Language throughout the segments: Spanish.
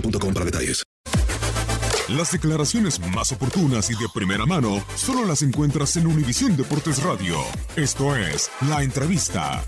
boostmobile.com para detalles. Las declaraciones más oportunas y de primera mano solo las encuentras en Univisión Deportes Radio. Esto es La Entrevista.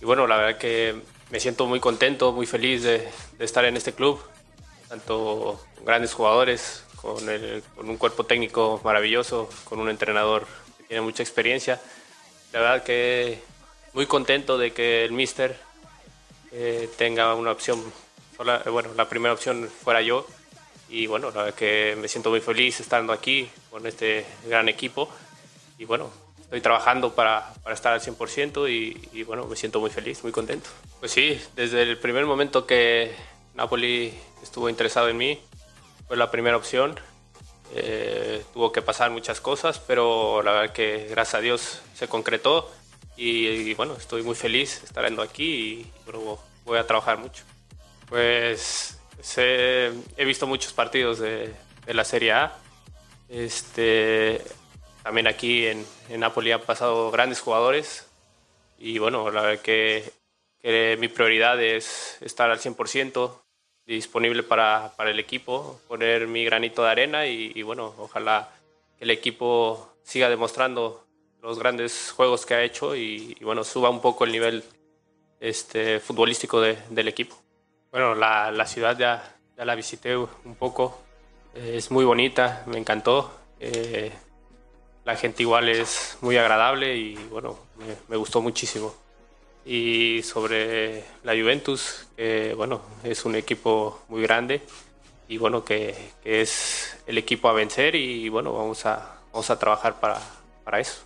Y bueno, la verdad que me siento muy contento, muy feliz de, de estar en este club, tanto con grandes jugadores, con, el- con un cuerpo técnico maravilloso, con un entrenador que tiene mucha experiencia. La verdad que muy contento de que el Mister eh, tenga una opción, eh, bueno, la primera opción fuera yo. Y bueno, la verdad que me siento muy feliz estando aquí con este gran equipo. Y bueno, estoy trabajando para, para estar al 100% y, y bueno, me siento muy feliz, muy contento. Pues sí, desde el primer momento que Napoli estuvo interesado en mí, fue la primera opción. Eh, tuvo que pasar muchas cosas, pero la verdad que gracias a Dios se concretó y, y bueno, estoy muy feliz estando aquí y bueno, voy a trabajar mucho. Pues sé- he visto muchos partidos de, de la Serie A. Este, también aquí en, en Napoli han pasado grandes jugadores y bueno, la verdad que, que mi prioridad es estar al 100% disponible para, para el equipo, poner mi granito de arena y, y bueno, ojalá que el equipo siga demostrando los grandes juegos que ha hecho y, bueno, suba un poco el nivel este, futbolístico de- del equipo. Bueno, la, la ciudad ya, ya la visité un poco, eh, es muy bonita, me encantó. eh, la gente igual es muy agradable y bueno, me, gustó muchísimo. Y sobre la Juventus, que bueno, es un equipo muy grande y bueno, que, que es el equipo a vencer y bueno, vamos a, vamos a trabajar para, para eso.